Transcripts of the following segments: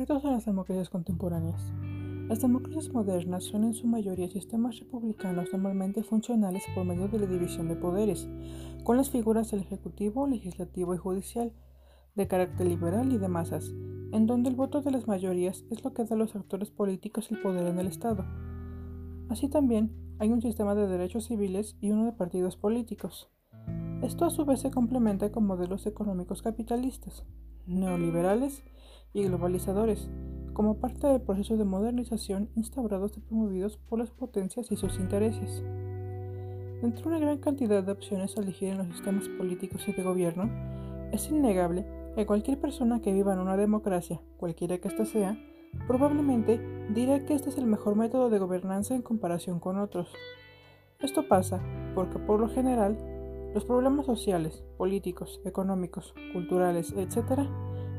Efectos de las democracias contemporáneas. Las democracias modernas son en su mayoría sistemas republicanos normalmente funcionales por medio de la división de poderes, con las figuras del Ejecutivo, Legislativo y Judicial, de carácter liberal y de masas, en donde el voto de las mayorías es lo que da a los actores políticos el poder en el Estado. Así también hay un sistema de derechos civiles y uno de partidos políticos. Esto a su vez se complementa con modelos económicos capitalistas, neoliberales y globalizadores, como parte del proceso de modernización instaurados y promovidos por las potencias y sus intereses. Dentro de una gran cantidad de opciones a elegir en los sistemas políticos y de gobierno, es innegable que cualquier persona que viva en una democracia, cualquiera que ésta sea, probablemente dirá que este es el mejor método de gobernanza en comparación con otros. Esto pasa porque por lo general los problemas sociales, políticos, económicos, culturales, etc.,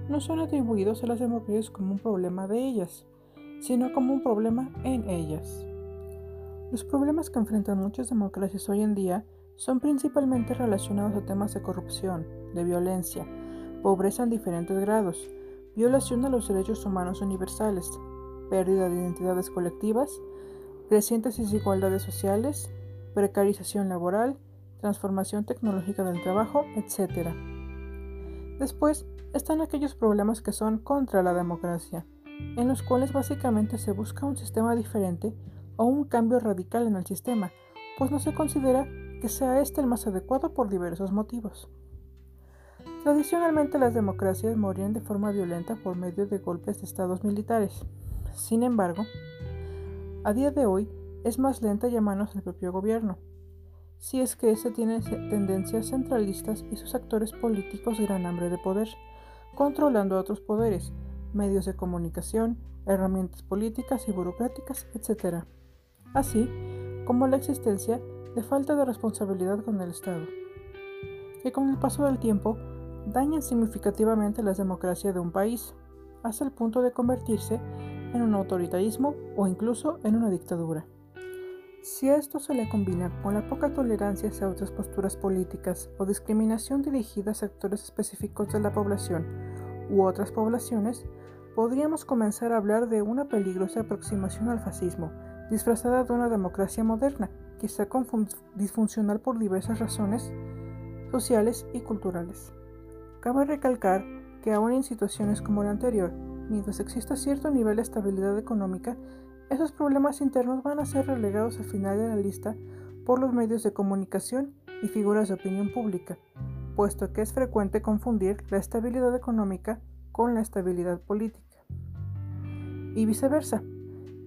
no son atribuidos a las democracias como un problema de ellas, sino como un problema en ellas. Los problemas que enfrentan muchas democracias hoy en día son principalmente relacionados a temas de corrupción, de violencia, pobreza en diferentes grados, violación de los derechos humanos universales, pérdida de identidades colectivas, crecientes desigualdades sociales, precarización laboral, transformación tecnológica del trabajo, etc. Después están aquellos problemas que son contra la democracia, en los cuales básicamente se busca un sistema diferente o un cambio radical en el sistema, pues no se considera que sea este el más adecuado por diversos motivos. Tradicionalmente las democracias morían de forma violenta por medio de golpes de estados militares. Sin embargo, a día de hoy es más lenta y a propio gobierno, si es que éste tiene tendencias centralistas y sus actores políticos gran hambre de poder, controlando otros poderes, medios de comunicación, herramientas políticas y burocráticas, etc. Así como la existencia de falta de responsabilidad con el Estado, que con el paso del tiempo dañan significativamente la democracia de un país, hasta el punto de convertirse en un autoritarismo o incluso en una dictadura. Si a esto se le combina con la poca tolerancia hacia otras posturas políticas o discriminación dirigida a sectores específicos de la población u otras poblaciones, podríamos comenzar a hablar de una peligrosa aproximación al fascismo, disfrazada de una democracia moderna, quizá disfuncional por diversas razones sociales y culturales. Cabe recalcar que aún en situaciones como la anterior, mientras exista cierto nivel de estabilidad económica, esos problemas internos van a ser relegados al final de la lista por los medios de comunicación y figuras de opinión pública, puesto que es frecuente confundir la estabilidad económica con la estabilidad política. Y viceversa,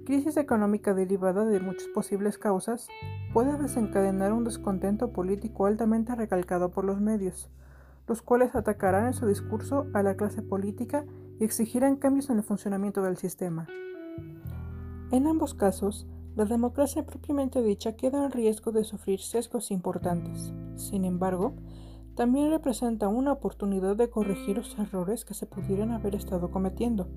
crisis económica derivada de muchas posibles causas puede desencadenar un descontento político altamente recalcado por los medios, los cuales atacarán en su discurso a la clase política y exigirán cambios en el funcionamiento del sistema. En ambos casos, la democracia propiamente dicha queda en riesgo de sufrir sesgos importantes. Sin embargo, también representa una oportunidad de corregir los errores que se pudieran haber estado cometiendo,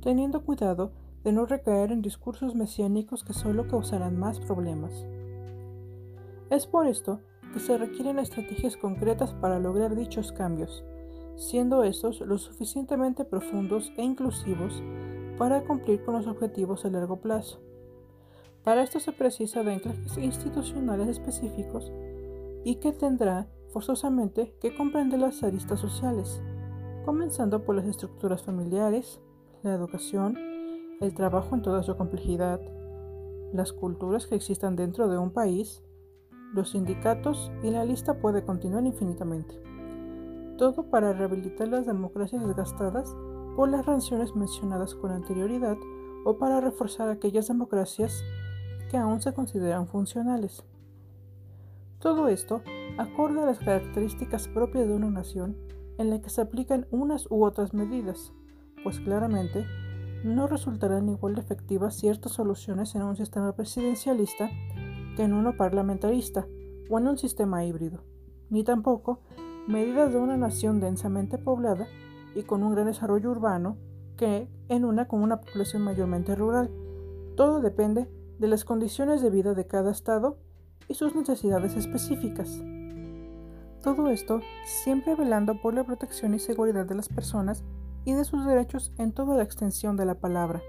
teniendo cuidado de no recaer en discursos mesiánicos que solo causarán más problemas. Es por esto que se requieren estrategias concretas para lograr dichos cambios, siendo estos lo suficientemente profundos e inclusivos para cumplir con los objetivos a largo plazo. Para esto se precisa de anclajes institucionales específicos y que tendrá forzosamente que comprender las aristas sociales, comenzando por las estructuras familiares, la educación, el trabajo en toda su complejidad, las culturas que existan dentro de un país, los sindicatos y la lista puede continuar infinitamente. Todo para rehabilitar las democracias desgastadas por las raciones mencionadas con anterioridad o para reforzar aquellas democracias que aún se consideran funcionales. Todo esto acorde a las características propias de una nación en la que se aplican unas u otras medidas, pues claramente no resultarán igual de efectivas ciertas soluciones en un sistema presidencialista que en uno parlamentarista o en un sistema híbrido, ni tampoco medidas de una nación densamente poblada y con un gran desarrollo urbano que en una con una población mayormente rural. Todo depende de las condiciones de vida de cada estado y sus necesidades específicas. Todo esto siempre velando por la protección y seguridad de las personas y de sus derechos en toda la extensión de la palabra.